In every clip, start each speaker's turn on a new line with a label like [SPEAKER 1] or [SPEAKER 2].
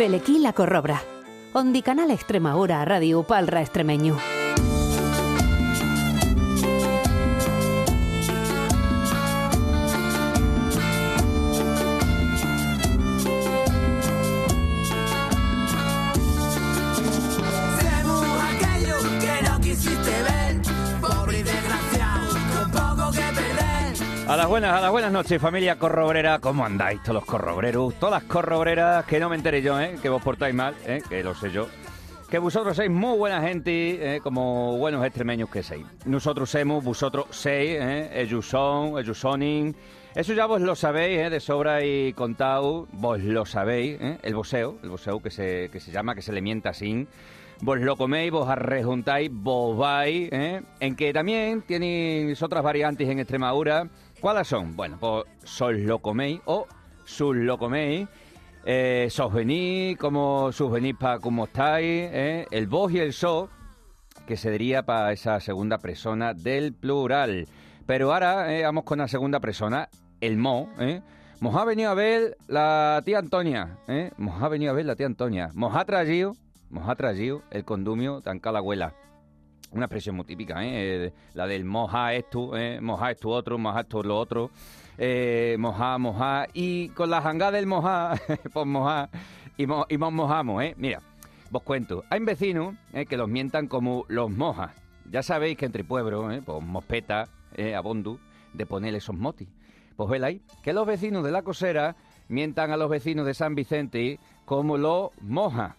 [SPEAKER 1] Belequí la Corrobra. Ondi Canal Extremadura Radio Palra Extremeño.
[SPEAKER 2] Buenas, a las buenas noches, familia corrobrera. ¿Cómo andáis todos los corrobreros? Todas las corrobreras, que no me enteré yo, ¿eh? Que vos portáis mal, ¿eh? Que lo sé yo. Que vosotros sois muy buena gente, ¿eh? como buenos extremeños que sois. Nosotros somos, vosotros seis, ¿eh? Ellos son, ellos sonin. Eso ya vos lo sabéis, ¿eh? De sobra y contado, vos lo sabéis, ¿eh? El boseo, el boseo que se, que se llama, que se le mienta así. Vos lo coméis, vos arrejuntáis, vos vais, ¿eh? En que también tenéis otras variantes en Extremadura. ¿Cuáles son? Bueno, pues sos lo o sus lo. Eh, sos venís, como sus venís para cómo estáis. ¿eh? El vos y el so, que se diría para esa segunda persona del plural. Pero ahora eh, vamos con la segunda persona, el mo. ¿eh? Nos ha venido a ver la tía Antonia. ¿eh? Nos ha venido a ver la tía Antonia. Nos ha traído, nos ha traído el condumio tan abuela. Una expresión muy típica, ¿eh? La del moja esto, ¿eh? moja esto otro, moja esto lo otro, eh, moja, moja. Y con la jangada del moja, pues moja, y, mo, y nos mojamos, ¿eh? Mira, vos cuento. Hay vecinos ¿eh? que los mientan como los mojas. Ya sabéis que entre pueblos, ¿eh? pues mospeta, ¿eh? abondu, de ponerle esos motis. Pues veis que los vecinos de la cosera mientan a los vecinos de San Vicente como los mojas.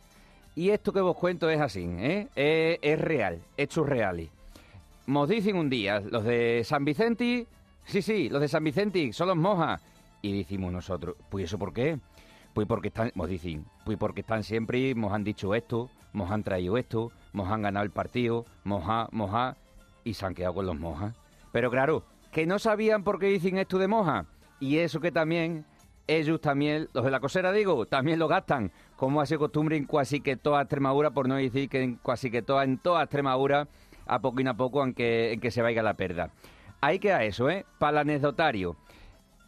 [SPEAKER 2] Y esto que vos cuento es así, ¿eh? Es, es real, hechos reales. Nos dicen un día, los de San Vicente, sí, sí, los de San Vicente son los mojas. Y decimos nosotros, pues eso por qué? Pues porque están, nos dicen, pues porque están siempre, nos han dicho esto, nos han traído esto, nos han ganado el partido, moja, moja, y se han quedado con los mojas. Pero claro, que no sabían por qué dicen esto de moja. Y eso que también ellos también, los de la cosera digo, también lo gastan, como hace costumbre en casi que toda Extremadura, por no decir que en casi que toda, en toda Extremadura, a poco y a poco, aunque en que se vaya la perda. Ahí queda eso, ¿eh? Para el.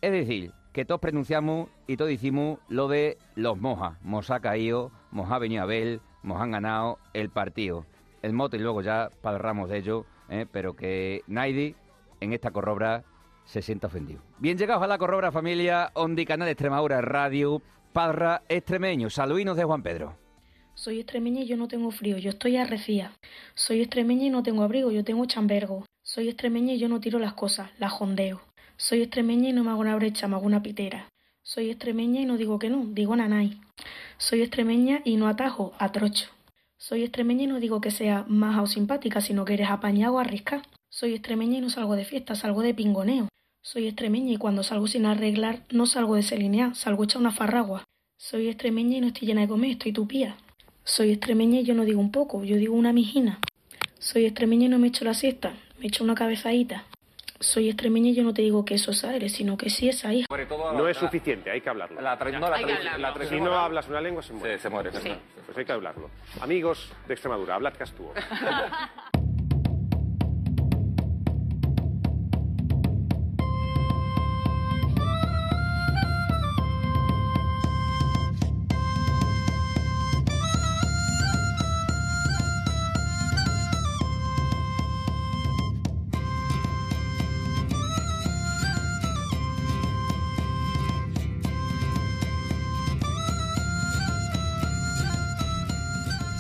[SPEAKER 2] Es decir, que todos pronunciamos y todos decimos lo de los mojas. Mos ha caído, mos ha venido a ver, mos han ganado el partido. El mote y luego ya parramos de ello, ¿eh? pero que nadie en esta corrobra se sienta ofendido. Bien llegados a la corrobra familia, Ondi Canal Extremadura Radio, Parra Extremeño. Saludinos de Juan Pedro.
[SPEAKER 3] Soy extremeña y yo no tengo frío, yo estoy arrecía. Soy extremeña y no tengo abrigo, yo tengo chambergo. Soy extremeña y yo no tiro las cosas, las jondeo. Soy extremeña y no me hago una brecha, me hago una pitera. Soy extremeña y no digo que no, digo nanay. Soy extremeña y no atajo, atrocho. Soy extremeña y no digo que sea maja o simpática, sino que eres apañado o arrisca. Soy extremeña y no salgo de fiesta, salgo de pingoneo. Soy extremeña y cuando salgo sin arreglar no salgo desalineada, salgo hecha una farragua. Soy extremeña y no estoy llena de comer, estoy tupía. Soy extremeña y yo no digo un poco, yo digo una mijina. Soy extremeña y no me echo la siesta, me echo una cabezadita. Soy extremeña y yo no te digo que eso es aire, sino que sí es hija.
[SPEAKER 4] No es suficiente, hay que hablarlo.
[SPEAKER 5] La no, la
[SPEAKER 6] Hay que
[SPEAKER 5] tra-
[SPEAKER 6] hablarlo.
[SPEAKER 5] la
[SPEAKER 4] Si no hablas una lengua, se muere.
[SPEAKER 5] Sí, se muere.
[SPEAKER 6] Sí.
[SPEAKER 4] Pues hay que hablarlo. Amigos de Extremadura, hablad castúo.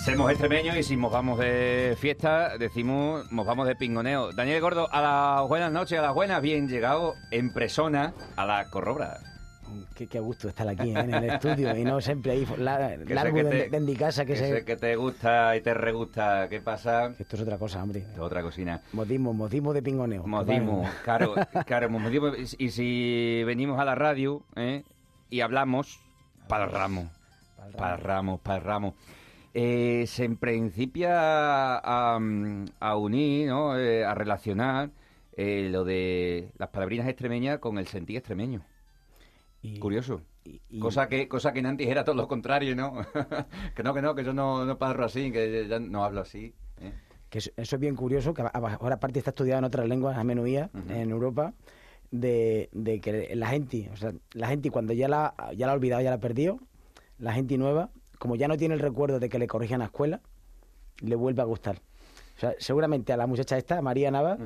[SPEAKER 2] Somos extremeños y si nos vamos de fiesta, decimos, nos vamos de pingoneo. Daniel Gordo, a las buenas noches, a las buenas, bien llegado en persona a la corrobra.
[SPEAKER 7] Qué, qué gusto estar aquí ¿eh? en el estudio y no siempre ahí la, largo
[SPEAKER 2] que
[SPEAKER 7] de,
[SPEAKER 2] te-
[SPEAKER 7] de mi casa que,
[SPEAKER 2] que sé que te gusta y te regusta. ¿Qué pasa?
[SPEAKER 7] que esto es otra cosa, hombre.
[SPEAKER 2] Otra cocina.
[SPEAKER 7] Modismo, modismo de pingoneo.
[SPEAKER 2] Modismo, claro, claro, modismo. Y si venimos a la radio ¿eh? y hablamos, parramos, parramos, parramos. Eh, se principia a, a unir, ¿no? Eh, a relacionar eh, lo de las palabrinas extremeñas con el sentir extremeño.
[SPEAKER 7] Y-
[SPEAKER 2] Curioso.
[SPEAKER 7] y- y-
[SPEAKER 2] Cosa que, cosa que en antes era todo lo contrario, ¿no? que no, que no, que yo no, no parro así, que ya no hablo así.
[SPEAKER 7] que eso, eso es bien curioso, que ahora aparte está estudiado en otras lenguas a menuía, en Europa, de, de que la gente, o sea, la gente cuando ya la, ya la ha olvidado, ya la ha perdido, la gente nueva como ya no tiene el recuerdo de que le corrijan a la escuela, le vuelve a gustar. O sea, seguramente a la muchacha esta, María Nava,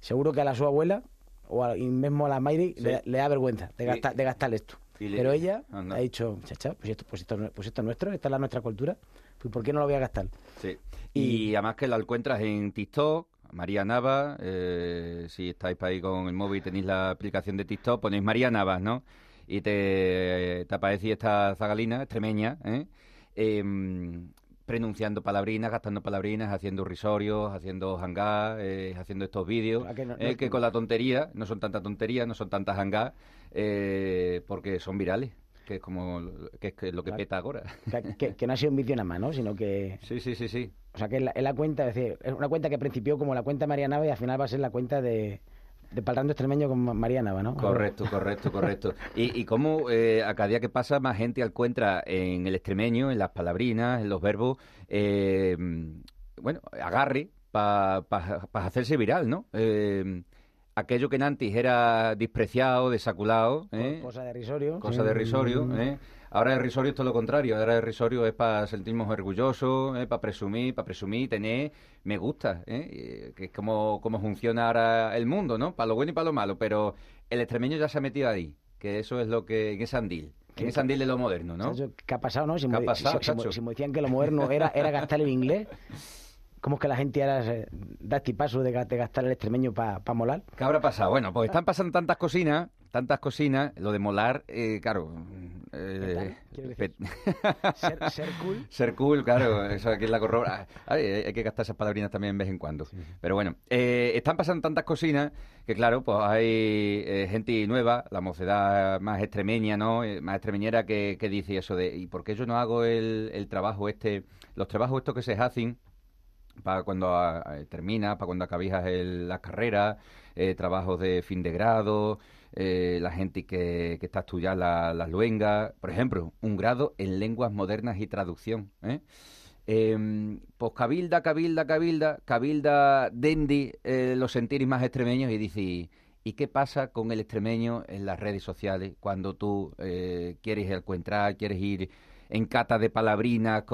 [SPEAKER 7] seguro que a la su abuela o a- y mismo a la Mayri
[SPEAKER 2] Sí.
[SPEAKER 7] le, le da vergüenza de gastar, de gastar esto.
[SPEAKER 2] le-
[SPEAKER 7] Pero ella
[SPEAKER 2] Anda.
[SPEAKER 7] ha dicho, chacha, pues esto, pues, esto, pues esto es nuestro, esta es la nuestra cultura, pues ¿por qué no lo voy a gastar?
[SPEAKER 2] Sí.
[SPEAKER 7] Y-
[SPEAKER 2] Y, además que la encuentras en TikTok, María Nava, eh, si estáis por ahí con el móvil y tenéis la aplicación de TikTok, ponéis María Navas, ¿no? Y te, te aparece esta zagalina extremeña, ¿eh? Em, pronunciando palabrinas, gastando palabrinas, haciendo risorios, haciendo hangá, eh, haciendo estos vídeos,
[SPEAKER 7] que no-
[SPEAKER 2] eh,
[SPEAKER 7] no-
[SPEAKER 2] que con la tontería, no son tanta tontería, no son tantas hangá, eh, porque son virales, que es como lo- que es lo que
[SPEAKER 7] Claro.
[SPEAKER 2] peta ahora.
[SPEAKER 7] Que, que- que no ha sido un vídeo nada más, ¿no? Sino que,
[SPEAKER 2] Sí, sí, sí, sí.
[SPEAKER 7] o sea, que es la, es la cuenta, es decir, es una cuenta que principió como la cuenta de María Nava y al final va a ser la cuenta de, de Palrando Extremeño con Ma- María Nava, ¿no?
[SPEAKER 2] Correcto, correcto, correcto. Y, y cómo eh, a cada día que pasa más gente encuentra en el extremeño, en las palabrinas, en los verbos, eh, bueno, agarre para hacerse viral, ¿no? Eh, aquello que en antes era despreciado, desaculado, ¿eh?
[SPEAKER 7] Cosa de risorio.
[SPEAKER 2] cosa de risorio, ¿eh? Ahora el risorio es todo lo contrario, ahora el risorio es para sentirnos orgullosos, ¿eh? para presumir, para presumir, tener me gusta, ¿eh? Que es como, como funciona ahora el mundo, ¿no? Para lo bueno y para lo malo, pero el extremeño ya se ha metido ahí, que eso es lo que, en ese andil, en ese andil de lo moderno, ¿no?
[SPEAKER 7] ¿Qué ha pasado, no? Si,
[SPEAKER 2] ¿Qué ha
[SPEAKER 7] me,
[SPEAKER 2] pasado,
[SPEAKER 7] si- si-
[SPEAKER 2] chacho?
[SPEAKER 7] si me decían que lo moderno era, era gastar el inglés, ¿cómo es que la gente ahora da este paso de, ga- de gastar el extremeño para molar?
[SPEAKER 2] ¿Qué habrá pasado? Bueno, pues están pasando tantas cosinas, tantas cocinas, lo de molar, eh, claro... eh,
[SPEAKER 7] decir, Ser, ser cool.
[SPEAKER 2] Ser cool, claro, eso aquí es la corrobora. Ay, hay hay que gastar esas palabrinas también de vez en cuando. Pero bueno, eh, están pasando tantas cocinas que, claro, pues hay eh, gente nueva, la mocedad más extremeña, ¿no? Eh, Más extremeñera que, que dice eso de, ¿y por qué yo no hago el, el trabajo este, los trabajos estos que se hacen para cuando ah, eh, terminas, para cuando acabijas el- las carreras, eh, trabajos de fin de grado, eh, la gente que, que está estudiando la- las luengas, por ejemplo, un grado en lenguas modernas y traducción. ¿eh? Em, pues cabilda, cabilda, cabilda, cabilda Dendi eh, los sentiris más extremeños y dice, ¿y qué pasa con el extremeño en las redes sociales cuando tú eh, quieres encontrar, quieres ir en cata de palabrinas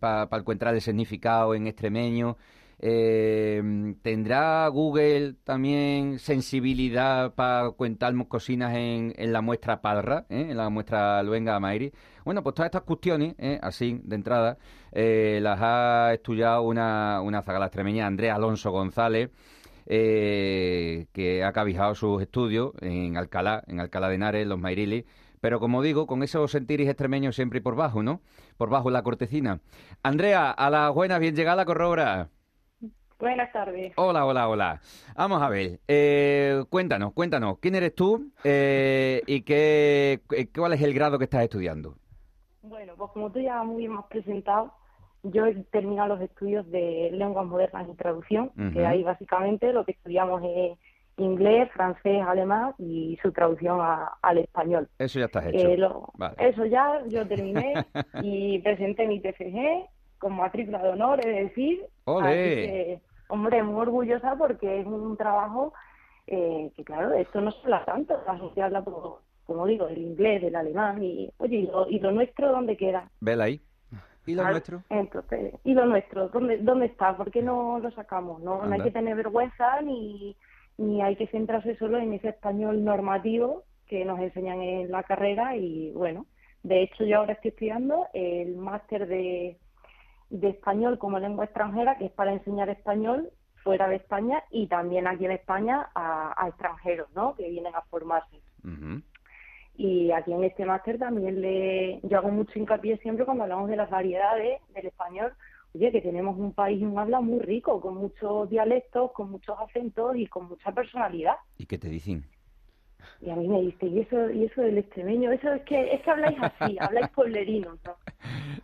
[SPEAKER 2] para encontrar el significado en extremeño? Eh, ¿Tendrá Google también sensibilidad para contarnos cocinas en, la muestra Palra, eh, en la muestra Luenga Mairi? Bueno, pues todas estas cuestiones, eh, así, de entrada, eh, las ha estudiado una, una zagala extremeña, Andrea Alonso González, que ha cabijado sus estudios en Alcalá, en Alcalá de Henares, Los Mairilis, pero como digo, con esos sentiris extremeños siempre por bajo, ¿no? Por bajo la cortecina. Andrea, a las buenas, bien llegada, corrobra.
[SPEAKER 5] Buenas tardes.
[SPEAKER 2] Hola, hola, hola. Vamos a ver, eh, cuéntanos, cuéntanos, ¿quién eres tú eh, y qué, eh, cuál es el grado que estás estudiando?
[SPEAKER 5] Bueno, pues como tú ya muy bien me has presentado, yo he terminado los estudios de lenguas modernas y traducción, que ahí básicamente lo que estudiamos es inglés, francés, alemán y su traducción a- al español.
[SPEAKER 2] Eso ya estás hecho.
[SPEAKER 5] Eh, lo-
[SPEAKER 2] Vale.
[SPEAKER 5] Eso ya, yo terminé y presenté mi TFG con matrícula de honor, es decir, así que, hombre, muy orgullosa porque es un trabajo eh, que, claro, esto no se habla tanto, asociarla, por, como digo, del inglés, del alemán y, oye, ¿y lo, y lo nuestro dónde queda?
[SPEAKER 2] Vela ahí. ¿Y lo nuestro?
[SPEAKER 5] Entonces, ¿y lo nuestro? ¿Dónde, dónde está? ¿Por qué no lo sacamos? No, no hay que tener vergüenza ni, ni hay que centrarse solo en ese español normativo que nos enseñan en la carrera y bueno, de hecho yo ahora estoy estudiando el máster de, de español como lengua extranjera, que es para enseñar español fuera de España y también aquí en España a, a extranjeros, ¿no? Que vienen a formarse. Y aquí en este máster también le, yo hago mucho hincapié siempre cuando hablamos de las variedades del español, oye, que tenemos un país y un habla muy rico, con muchos dialectos, con muchos acentos y con mucha personalidad.
[SPEAKER 2] ¿Y qué te dicen?
[SPEAKER 5] Y a mí me dice, ¿y eso, y eso del extremeño? Eso es que, es que habláis así, habláis pueblerino, ¿no?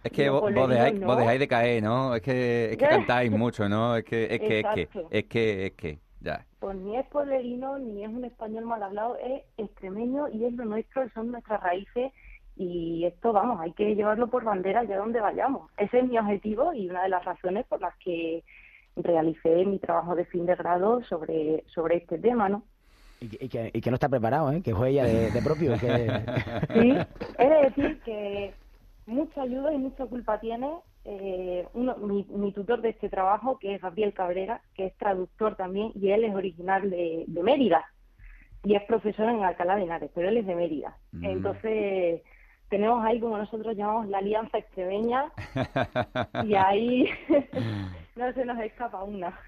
[SPEAKER 2] Es que vos, vos dejáis, vos
[SPEAKER 5] no.
[SPEAKER 2] dejáis de caer, ¿no? Es que, es que cantáis mucho, ¿no? Es que, es que, es que, es que, es que, ya.
[SPEAKER 5] Pues ni es pueblerino, ni es un español mal hablado, es extremeño y es lo nuestro, son nuestras raíces y esto, vamos, hay que llevarlo por bandera allá donde vayamos. Ese es mi objetivo y una de las razones por las que realicé mi trabajo de fin de grado sobre, sobre este tema, ¿no?
[SPEAKER 7] Y que, y que- y que no está preparado, ¿eh? Que fue ella de, de propio. Que...
[SPEAKER 5] Sí, he de decir que mucha ayuda y mucha culpa tiene eh, uno, mi, mi tutor de este trabajo, que es Gabriel Cabrera, que es traductor también, y él es original de, de Mérida, y es profesor en Alcalá de Henares, pero él es de Mérida.
[SPEAKER 2] Mm.
[SPEAKER 5] Entonces, tenemos ahí, como nosotros llamamos, la alianza extremeña, y ahí no se nos escapa una.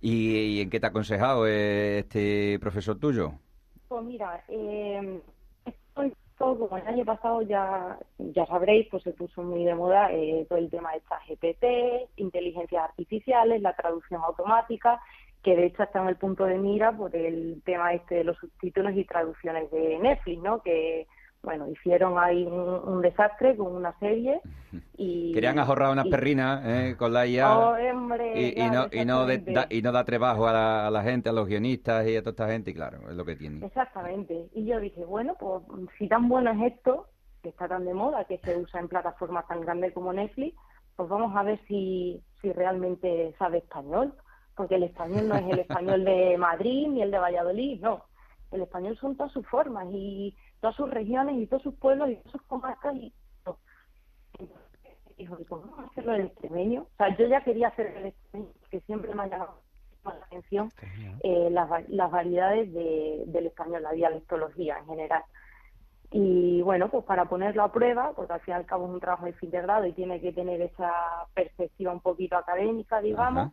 [SPEAKER 2] ¿Y, y en qué te ha aconsejado eh, este profesor tuyo?
[SPEAKER 5] Pues mira, eh, como el año pasado ya, ya sabréis, pues se puso muy de moda eh, todo el tema de esta GPT, inteligencias artificiales, la traducción automática, que de hecho está en el punto de mira por el tema este de los subtítulos y traducciones de Netflix, ¿no? Que, bueno, hicieron ahí un, un desastre con una serie y...
[SPEAKER 2] Querían ahorrar unas
[SPEAKER 5] y-
[SPEAKER 2] perrinas eh, con la IA
[SPEAKER 5] Oh, hombre,
[SPEAKER 2] y, no, y, no de- da, y no da trabajo a la, a la gente, a los guionistas y a toda esta gente, y claro, es lo que tiene.
[SPEAKER 5] Exactamente. Y yo dije, bueno, pues si tan bueno es esto, que está tan de moda, que se usa en plataformas tan grandes como Netflix, pues vamos a ver si, si realmente sabe español. Porque el español no es el español de Madrid ni el de Valladolid, no. El español son todas sus formas y todas sus regiones y todos sus pueblos y todas sus comarcas y todo. Entonces, dijo, ¿y cómo vamos a hacerlo el extremeño? O sea, yo ya quería hacer el extremeño, que siempre me ha llamado la atención eh, las, las variedades de- del español, la dialectología en general. Y bueno, pues para ponerlo a prueba, porque al fin y al cabo es un trabajo de fin de grado y tiene que tener esa perspectiva un poquito académica, digamos,
[SPEAKER 2] Ajá.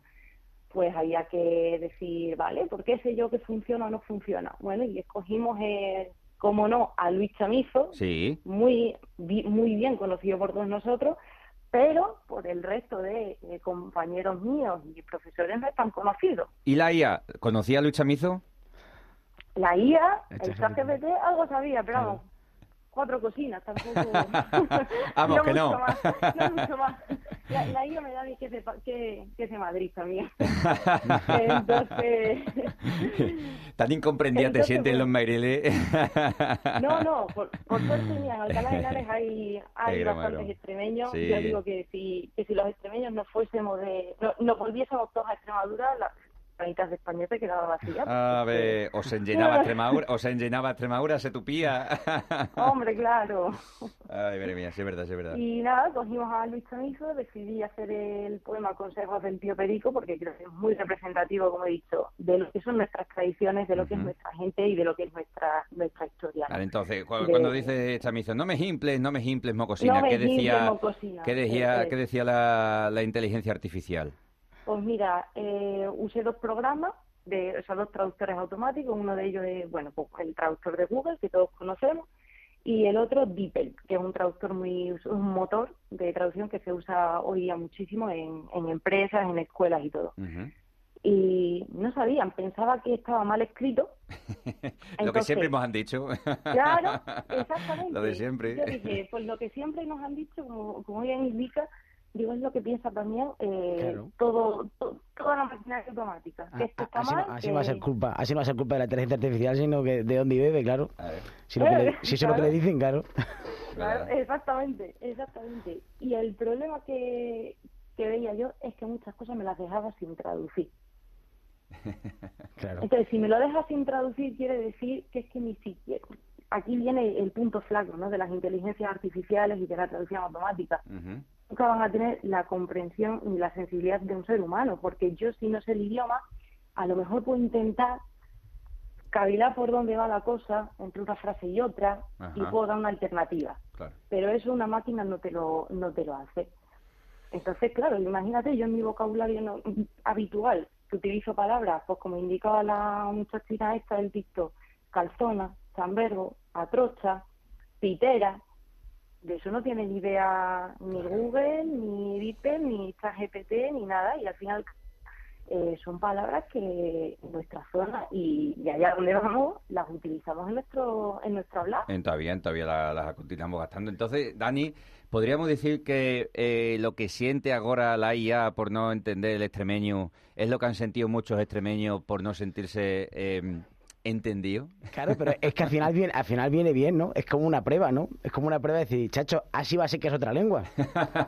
[SPEAKER 5] pues había que decir, vale, ¿por qué sé yo que funciona o no funciona? Bueno, y escogimos, eh, como no, a Luis Chamizo,
[SPEAKER 2] Sí,
[SPEAKER 5] muy, muy bien conocido por todos nosotros, pero por el resto de eh, compañeros míos y profesores no es tan conocido.
[SPEAKER 2] ¿y la IA? ¿Conocía a Luis Chamizo?
[SPEAKER 5] La IA,
[SPEAKER 7] El. ChatGPT,
[SPEAKER 5] algo sabía, pero vamos, cuatro cocinas, tampoco.
[SPEAKER 2] Vamos, que no.
[SPEAKER 5] mucho Más, no mucho más. La, la me da que se, que, que se Madrid también. Entonces.
[SPEAKER 2] Tan incomprendida te
[SPEAKER 5] Entonces,
[SPEAKER 2] sientes en los. Maireles.
[SPEAKER 5] No, no, por, por suerte, mira, en Alcalá de Henares hay, hay bastantes extremeños.
[SPEAKER 2] Sí.
[SPEAKER 5] Yo digo que si, que si los extremeños no fuésemos de. No, no volviésemos todos a Extremadura, la, la mitad de España se quedaba vacía.
[SPEAKER 2] A ver, o se llenaba Extremadura, o se llenaba Extremadura, se tupía.
[SPEAKER 5] Hombre, claro.
[SPEAKER 2] Ay, madre mía, sí es verdad, sí es verdad.
[SPEAKER 5] Y nada, cogimos a Luis Chamizo, decidí hacer el poema Consejos del Tío Perico porque creo que es muy representativo, como he dicho, de lo que son nuestras tradiciones, de lo que es
[SPEAKER 2] Ujú.
[SPEAKER 5] nuestra gente y de lo que es nuestra nuestra historia.
[SPEAKER 2] Vale, entonces, cu-
[SPEAKER 5] De-
[SPEAKER 2] cuando dice Chamizo, no me gimples, no me gimples, mocosina,
[SPEAKER 5] No me
[SPEAKER 2] ¿qué decía,
[SPEAKER 5] mocosina.
[SPEAKER 2] ¿qué decía, qué decía la, la inteligencia artificial?
[SPEAKER 5] Pues mira, eh, usé dos programas, de, o sea, dos traductores automáticos, uno de ellos es, bueno, pues el traductor de Google, que todos conocemos, y el otro DeepL, que es un traductor muy, un motor de traducción que se usa hoy día muchísimo en, en empresas, en escuelas y todo. Y no sabían, pensaba que estaba mal escrito.
[SPEAKER 2] lo que siempre nos han dicho.
[SPEAKER 5] Claro, exactamente.
[SPEAKER 2] Lo de siempre.
[SPEAKER 5] Yo dije, pues lo que siempre nos han dicho, como, como ella indica, digo, es lo que piensa también eh,
[SPEAKER 7] Claro.
[SPEAKER 5] todo, to- toda la maquinaria automática. Que esto está
[SPEAKER 7] Ah, así, no,
[SPEAKER 5] mal,
[SPEAKER 7] así
[SPEAKER 5] que-
[SPEAKER 7] no va a ser culpa, así no va a ser culpa de la inteligencia artificial, sino que de dónde bebe, claro. Si, lo que le-
[SPEAKER 5] Eh,
[SPEAKER 7] si eso es lo que le dicen, claro.
[SPEAKER 5] Exactamente, exactamente. Y el problema que, que veía yo es que muchas cosas me las dejaba sin traducir.
[SPEAKER 7] claro.
[SPEAKER 5] Entonces, si me lo dejas sin traducir, quiere decir que es que ni siquiera. Aquí viene el punto flaco ¿no? de las inteligencias artificiales y de la traducción automática.
[SPEAKER 2] Ujú.
[SPEAKER 5] Nunca van a tener la comprensión ni la sensibilidad de un ser humano, porque yo, si no sé el idioma, a lo mejor puedo intentar cavilar por dónde va la cosa entre una frase y otra y puedo dar una alternativa.
[SPEAKER 2] Claro.
[SPEAKER 5] Pero eso una máquina no te lo, no te lo hace. Entonces, claro, imagínate, yo en mi vocabulario no- habitual que utilizo palabras, pues como indicaba la muchachita esta del TikTok, calzona, chambergo, atrocha, pitera, de eso no tiene ni idea ni Google, ni DeepL, ni ChatGPT, ni nada, y al final eh, son palabras que en nuestra zona y, y allá donde vamos las utilizamos en nuestro en nuestro hablar.
[SPEAKER 2] Todavía, todavía la- las continuamos gastando. Entonces, Dani, ¿podríamos decir que eh, lo que siente ahora la IA por no entender el extremeño es lo que han sentido muchos extremeños por no sentirse eh, entendidos?
[SPEAKER 7] Claro, pero es que al final viene, al final viene bien, ¿no? Es como una prueba, ¿no? Es como una prueba de decir, chacho, así va a ser que es otra lengua.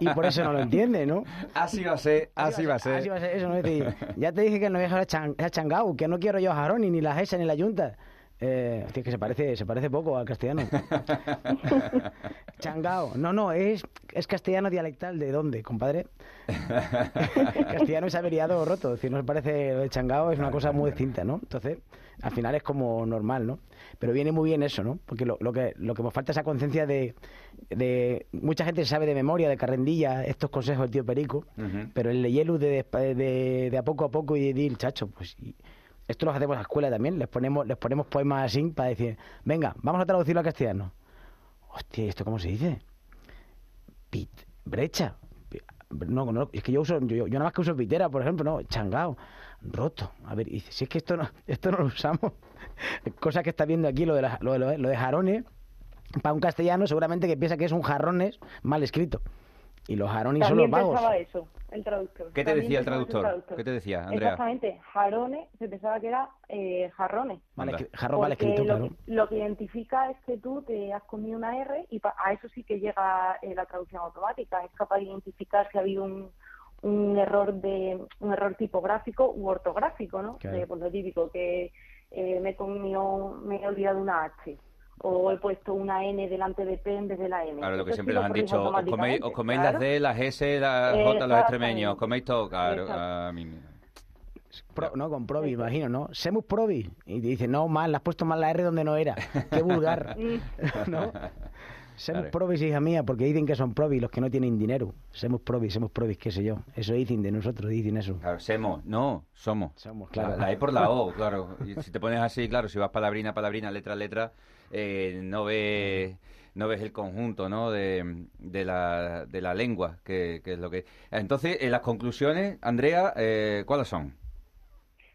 [SPEAKER 7] Y por eso no lo entiende, ¿no?
[SPEAKER 2] Así va a ser, así va a ser.
[SPEAKER 7] Así va a ser eso, ¿no? Es decir, ya te dije que no voy a dejar changao, que no quiero yo jarón, ni la GESA, ni la Junta. Eh, hostia, que se parece, se parece poco al castellano. Changao. No, no, es, es castellano dialectal. ¿De dónde, compadre? castellano es averiado o roto. Es decir, no se parece lo de changao, es una cosa muy distinta, ¿no? Entonces, al final es como normal, ¿no? Pero viene muy bien eso, ¿no? Porque lo, lo que, lo que nos falta es esa conciencia de, de... Mucha gente sabe de memoria, de carrendilla, estos consejos del tío Perico, pero el leyelu de, de, de, de a poco a poco y de decir, chacho, pues... y- esto lo hacemos en la escuela también, les ponemos, les ponemos poemas así para decir, venga, vamos a traducirlo al castellano. Hostia, ¿y ¿esto cómo se dice? Pit, brecha. No, no, es que yo uso, yo, yo nada más que uso pitera, por ejemplo, no, changao, roto. A ver, si es que esto no, esto no lo usamos. Cosa que está viendo aquí, lo de, la- lo lo de jarones, para un castellano seguramente que piensa que es un jarrones mal escrito. Y los jarones son los
[SPEAKER 5] También
[SPEAKER 7] vagos.
[SPEAKER 5] pensaba eso, el traductor.
[SPEAKER 2] ¿Qué te
[SPEAKER 5] También
[SPEAKER 2] decía el traductor? ¿Qué te decía, Andrea?
[SPEAKER 5] Exactamente, jarones, se pensaba que era eh, jarrones.
[SPEAKER 7] Jarrón mal
[SPEAKER 5] Porque
[SPEAKER 7] escrito,
[SPEAKER 5] lo,
[SPEAKER 7] claro.
[SPEAKER 5] lo que identifica es que tú te has comido una R y pa- a eso sí que llega eh, la traducción automática. Es capaz de identificar si ha habido un, un error de un error tipográfico u ortográfico, ¿no?
[SPEAKER 7] Claro.
[SPEAKER 5] De, pues lo típico que eh, me he comido, me he olvidado una H o he puesto una N delante de P en vez de la N.
[SPEAKER 2] Claro, lo que siempre nos han dicho, os coméis, os coméis
[SPEAKER 5] claro.
[SPEAKER 2] las D, las S, las J, los extremeños, os coméis todo, claro.
[SPEAKER 5] Exacto.
[SPEAKER 2] a mí me-
[SPEAKER 7] Pro- no, con Provi, imagino, ¿no? Semus Provi. Y te dice, no, mal, le has puesto mal la R donde no era. Qué vulgar. ¿No? Semus
[SPEAKER 2] Claro.
[SPEAKER 7] Provis, hija mía, porque dicen que son Provis los que no tienen dinero. Semus Provis, Semus Provis, qué sé yo. Eso dicen de nosotros, dicen eso.
[SPEAKER 2] Claro, semos, no, somos.
[SPEAKER 7] Somos,
[SPEAKER 2] La,
[SPEAKER 7] claro.
[SPEAKER 2] la E por la O, claro. Y si te pones así, claro, si vas palabrina, palabrina, letra, letra, eh, no ves no ves el conjunto ¿no? de, de, la, de la lengua, que, que es lo que... Entonces, en las conclusiones, Andrea, eh, ¿cuáles son?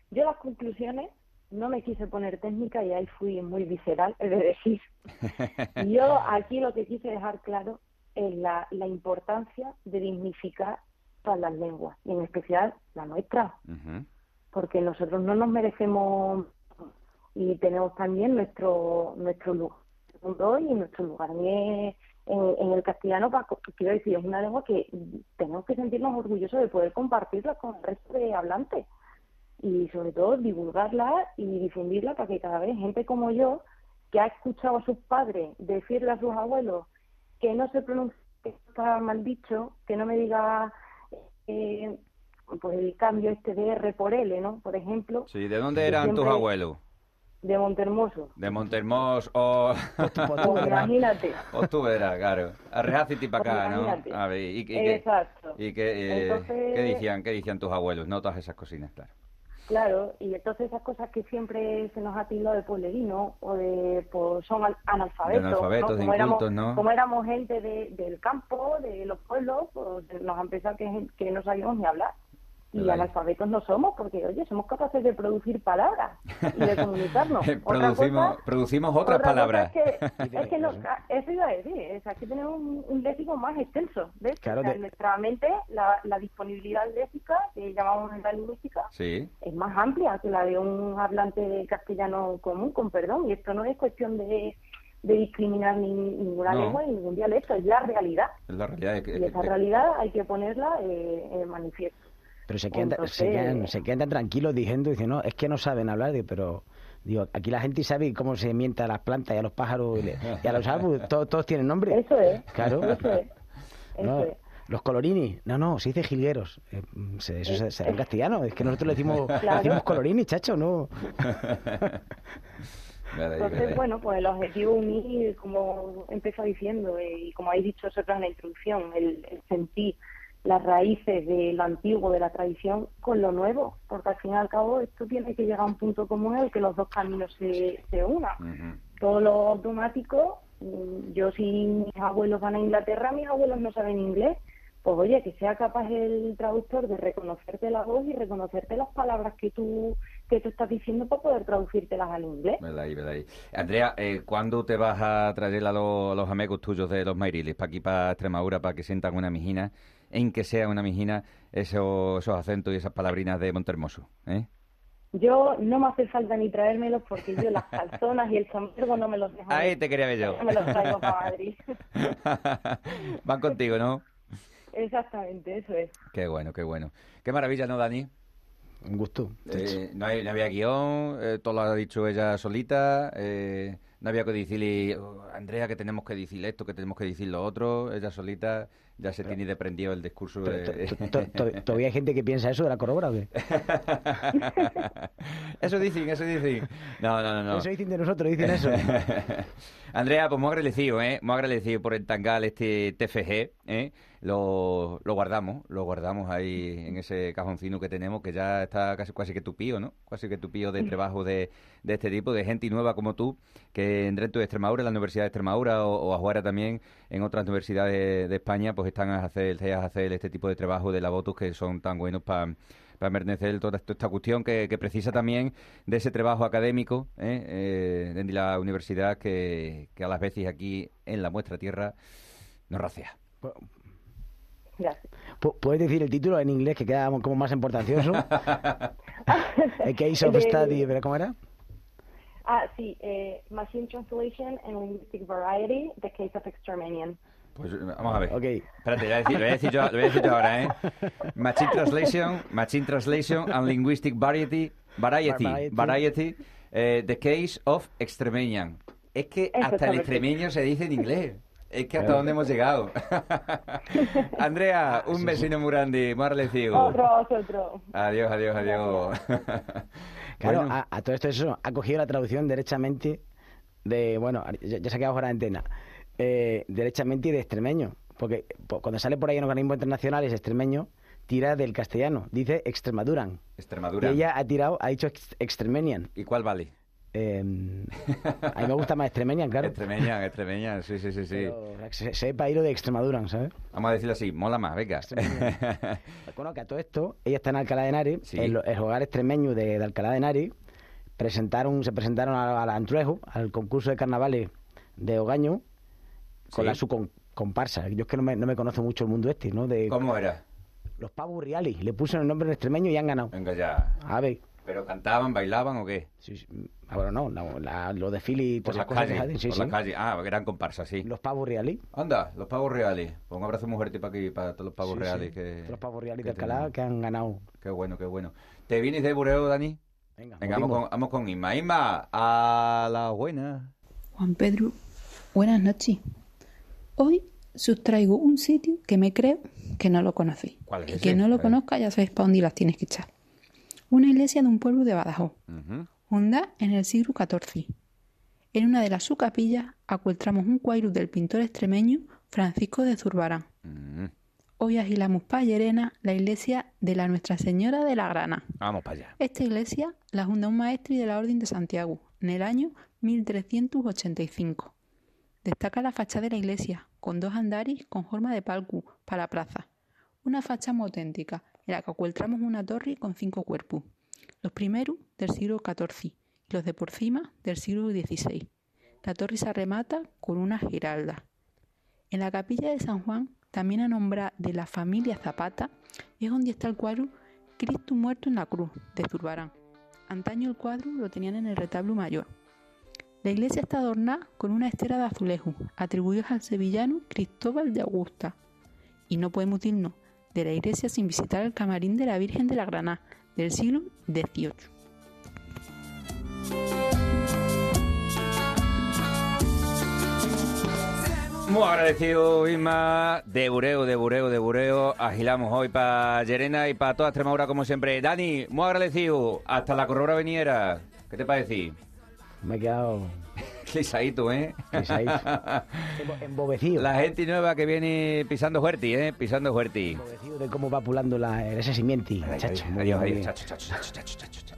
[SPEAKER 5] Yo las conclusiones no me quise poner técnica y ahí fui muy visceral, es de decir. Yo aquí lo que quise dejar claro es la, la importancia de dignificar todas las lenguas, y en especial la nuestra, porque nosotros no nos merecemos y tenemos también nuestro nuestro lugar y nuestro lugar en, el castellano, para, quiero decir, es una lengua que tenemos que sentirnos orgullosos de poder compartirla con el resto de hablantes y sobre todo divulgarla y difundirla para que cada vez gente como yo, que ha escuchado a sus padres decirle a sus abuelos que no se pronuncia, que está mal dicho, que no me diga eh, pues el cambio este de R por L, ¿no? Por ejemplo,
[SPEAKER 2] Sí, ¿de dónde eran tus abuelos?
[SPEAKER 5] de Montermoso.
[SPEAKER 2] De Montermos o...
[SPEAKER 5] Pues imagínate.
[SPEAKER 2] o tú verás, claro. Arrejaciti para acá, ¿no? A ver, ¿y, y qué-
[SPEAKER 5] Exacto.
[SPEAKER 2] y qué, eh,
[SPEAKER 5] Entonces-
[SPEAKER 2] qué decían, qué decían tus abuelos? No todas esas cocinas, claro.
[SPEAKER 5] Claro, y entonces esas cosas que siempre se nos ha tildado de pueblerino o de pues son al- analfabetos, ¿no? Como éramos, como éramos gente de- del campo, de los pueblos, pues nos han pensado que, que no sabíamos ni hablar. Y analfabetos no somos, porque oye, somos capaces de producir palabras y de comunicarnos. Otra
[SPEAKER 2] producimos,
[SPEAKER 5] cosa-
[SPEAKER 2] producimos otras
[SPEAKER 5] otra
[SPEAKER 2] palabras.
[SPEAKER 5] Es que, es que no- eso iba a decir, es que tenemos un, un léxico más extenso. ¿ves?
[SPEAKER 7] Claro,
[SPEAKER 5] O sea,
[SPEAKER 7] de-
[SPEAKER 5] nuestra mente la, la disponibilidad léxica, que llamamos en la lingüística,
[SPEAKER 2] Sí.
[SPEAKER 5] es más amplia que la de un hablante de castellano común, con perdón. Y esto no es cuestión de, de discriminar ni, ninguna
[SPEAKER 2] No.
[SPEAKER 5] lengua ni ningún dialecto, es la realidad.
[SPEAKER 2] Es la realidad.
[SPEAKER 5] Y esa realidad hay que ponerla eh, en manifiesto.
[SPEAKER 7] Pero se quedan, se,
[SPEAKER 5] Entonces-
[SPEAKER 7] quedan, se quedan tan tranquilos diciendo, dicen, no, es que no saben hablar, digo, pero digo, aquí la gente sabe cómo se mienta a las plantas y a los pájaros y, le- y a los árboles, todos, todos tienen nombre.
[SPEAKER 5] Eso es.
[SPEAKER 7] Claro.
[SPEAKER 5] Eso es. Eso
[SPEAKER 7] No,
[SPEAKER 5] es.
[SPEAKER 7] los colorini, no, no, se dice jilgueros. Eh, mm, se- eso se- será en castellano, es que nosotros le decimos,
[SPEAKER 5] Claro.
[SPEAKER 7] decimos colorini, chacho, no.
[SPEAKER 5] Entonces, bueno, pues el objetivo unir, como empezó diciendo, eh, y como habéis dicho vosotros en la introducción, el, el sentir las raíces de lo antiguo, de la tradición, con lo nuevo, porque al fin y al cabo esto tiene que llegar a un punto común en el que los dos caminos se, se unan. Todo lo automático, mm, yo si mis abuelos van a Inglaterra, mis abuelos no saben inglés, pues oye, que sea capaz el traductor de reconocerte la voz y reconocerte las palabras que tú que tú estás diciendo para poder traducírtelas al inglés.
[SPEAKER 2] Verdad ahí, verdad ahí. Andrea, eh, ¿cuándo te vas a traer a, los- a los amigos tuyos de los Mairiles para aquí, para Extremadura, para que sientan una mijina, en que sea una mijina, esos, esos acentos y esas palabrinas de Montermoso? ¿eh?
[SPEAKER 5] Yo no me hace falta ni traérmelos porque yo las calzonas y el sombrero no me los dejo.
[SPEAKER 2] Ahí te quería ver yo.
[SPEAKER 5] Me los traigo para Madrid.
[SPEAKER 2] Van contigo, ¿no?
[SPEAKER 5] Exactamente, eso es.
[SPEAKER 2] Qué bueno, qué bueno. Qué maravilla, ¿no, Dani?
[SPEAKER 7] un gusto.
[SPEAKER 2] Eh, no, hay- no había guion, eh, todo lo ha dicho ella solita. eh, no había que decirle, "Oh, Andrea, que tenemos que decir esto, que tenemos que decir lo otro. Ella solita ya se tiene deprendido el discurso de...
[SPEAKER 7] to- to- to- ¿Todavía hay gente que piensa eso de la corobra o qué?
[SPEAKER 2] eso dicen, eso dicen. No, no, no.
[SPEAKER 7] Eso dicen de nosotros, dicen eso.
[SPEAKER 2] Andrea, pues muy agradecido, ¿eh? Muy agradecido por el tangal este TFG, ¿eh? Lo, lo guardamos, lo guardamos ahí en ese cajoncino que tenemos, que ya está casi, casi que tupío, ¿no? Casi que tupío de trabajo de, de este tipo, de gente nueva como tú, que en dentro de Extremadura, en la Universidad de Extremadura o, o afuera también, en otras universidades de España, pues están a hacer, a hacer este tipo de trabajo de la Botus que son tan buenos para para mernecer toda esta cuestión que, que precisa también de ese trabajo académico ¿eh? Eh, de la universidad que, que a las veces aquí en la nuestra tierra nos racea.
[SPEAKER 5] Gracias.
[SPEAKER 7] Pu- ¿Puedes decir el título en inglés que queda como más importancioso? El Case of
[SPEAKER 5] De-
[SPEAKER 7] Study, ¿pero cómo era?
[SPEAKER 5] Ah, sí, eh, Machine Translation and Linguistic Variety, The Case of Exterminian.
[SPEAKER 2] Pues eh, vamos a ver.
[SPEAKER 7] Ok.
[SPEAKER 2] Espérate, lo voy a decir, lo voy a decir yo, lo voy a decir yo ahora, ¿eh? Machine Translation, Machine Translation and Linguistic Variety, Variety,
[SPEAKER 7] Variety.
[SPEAKER 2] Variety, eh, The Case of Extremeñan. Es que hasta el extremeño se dice en inglés. Es que hasta dónde hemos llegado. Andrea, un vecino muy grande, muy agradecido.
[SPEAKER 5] Otro, otro.
[SPEAKER 2] Adiós, adiós, adiós.
[SPEAKER 7] Claro,
[SPEAKER 2] Bueno,
[SPEAKER 7] a, a todo esto eso ha cogido la traducción derechamente de, bueno, ya, ya se ha quedado fuera de antena, eh, derechamente de extremeño, porque po- cuando sale por ahí en organismos internacionales extremeño, tira del castellano, dice Extremaduran. Y
[SPEAKER 2] Extremadura.
[SPEAKER 7] ella ha tirado, ha dicho ex- Extremenian.
[SPEAKER 2] ¿Y cuál vale?
[SPEAKER 7] Eh, a mí me gusta más Extremenian, claro.
[SPEAKER 2] Extremeña, extremeña, sí, sí, sí, sí.
[SPEAKER 7] Se, se pa' ir de Extremaduran, ¿sabes?
[SPEAKER 2] Vamos a decirlo así, mola más, venga.
[SPEAKER 7] Bueno, que a todo esto, ella está en Alcalá de Henares,
[SPEAKER 2] Sí.
[SPEAKER 7] el, el hogar extremeño de, de Alcalá de Henares, presentaron, se presentaron a, a la Antruejo, al concurso de carnavales de Ogaño, con
[SPEAKER 2] Sí.
[SPEAKER 7] la su con- comparsa. Yo es que no me, no me conozco mucho el mundo este, ¿no? De
[SPEAKER 2] ¿Cómo era?
[SPEAKER 7] los pavos reales. Le pusieron el nombre en extremeño y han ganado.
[SPEAKER 2] Venga ya.
[SPEAKER 7] A ver.
[SPEAKER 2] ¿Pero cantaban, bailaban o qué?
[SPEAKER 7] Sí, sí. Ah, bueno, no, no, la- los desfiles y
[SPEAKER 2] Por
[SPEAKER 7] todas
[SPEAKER 2] las calles.
[SPEAKER 7] hacen, sí,
[SPEAKER 2] por
[SPEAKER 7] sí.
[SPEAKER 2] las calles. Ah, eran comparsas, sí.
[SPEAKER 7] Los pavos reales.
[SPEAKER 2] Anda, los pavos reales. Pues un abrazo muy fuerte para aquí, para todos los pavos
[SPEAKER 7] Sí,
[SPEAKER 2] reales
[SPEAKER 7] sí.
[SPEAKER 2] que...
[SPEAKER 7] Los pavos reales de Alcalá que han ganado.
[SPEAKER 2] Qué bueno, qué bueno. ¿Te vienes de Bureo, Dani?
[SPEAKER 7] Venga,
[SPEAKER 2] Venga, vamos con, vamos con Isma. Isma, a la buena.
[SPEAKER 6] Juan Pedro, buenas noches. Hoy sustraigo un sitio que me creo que no lo conocéis.
[SPEAKER 2] ¿Cuál es
[SPEAKER 6] y
[SPEAKER 2] ese?
[SPEAKER 6] que no lo conozca ya sabéis para dónde las tienes que echar. Una iglesia de un pueblo de Badajoz,
[SPEAKER 2] Ujú.
[SPEAKER 6] fundada en el siglo XIV. En una de las su capillas acueltramos un cuadro del pintor extremeño Francisco de Zurbarán. Hoy agilamos para Llerena la iglesia de la Nuestra Señora de la Grana.
[SPEAKER 2] Vamos para allá.
[SPEAKER 6] Esta iglesia la funda un maestro de la Orden de Santiago en el año 1385. Destaca la fachada de la iglesia, con dos andares con forma de palco para la plaza. Una fachada muy auténtica, en la que ocultamos una torre con cinco cuerpos. Los primeros del siglo XIV y los de por cima del siglo XVI. La torre se remata con una giralda. En la capilla de San Juan, también a nombrar de la familia Zapata, es donde está el cuadro Cristo muerto en la cruz, de Zurbarán. Antaño el cuadro lo tenían en el retablo mayor. La iglesia está adornada con una estera de azulejo, atribuidos al sevillano Cristóbal de Augusta. Y no podemos irnos de la iglesia sin visitar el camarín de la Virgen de la Granada, del siglo XVIII.
[SPEAKER 2] Muy agradecido, Isma. De Bureo, de Bureo, de Bureo. Agilamos hoy para Llerena y para toda Extremadura, como siempre. Dani, muy agradecido. Hasta la corrobra veniera. ¿Qué te parece?
[SPEAKER 7] Me he quedado
[SPEAKER 2] Clisadito, ¿eh?
[SPEAKER 7] Clisadito. embo- embobecido.
[SPEAKER 2] La gente nueva que viene pisando fuerte, ¿eh? Pisando fuerte.
[SPEAKER 7] Embobecido de cómo va pulando la, esa simiente.
[SPEAKER 2] Adiós, adiós, adiós. Chacho, chacho, chacho, chacho, chacho,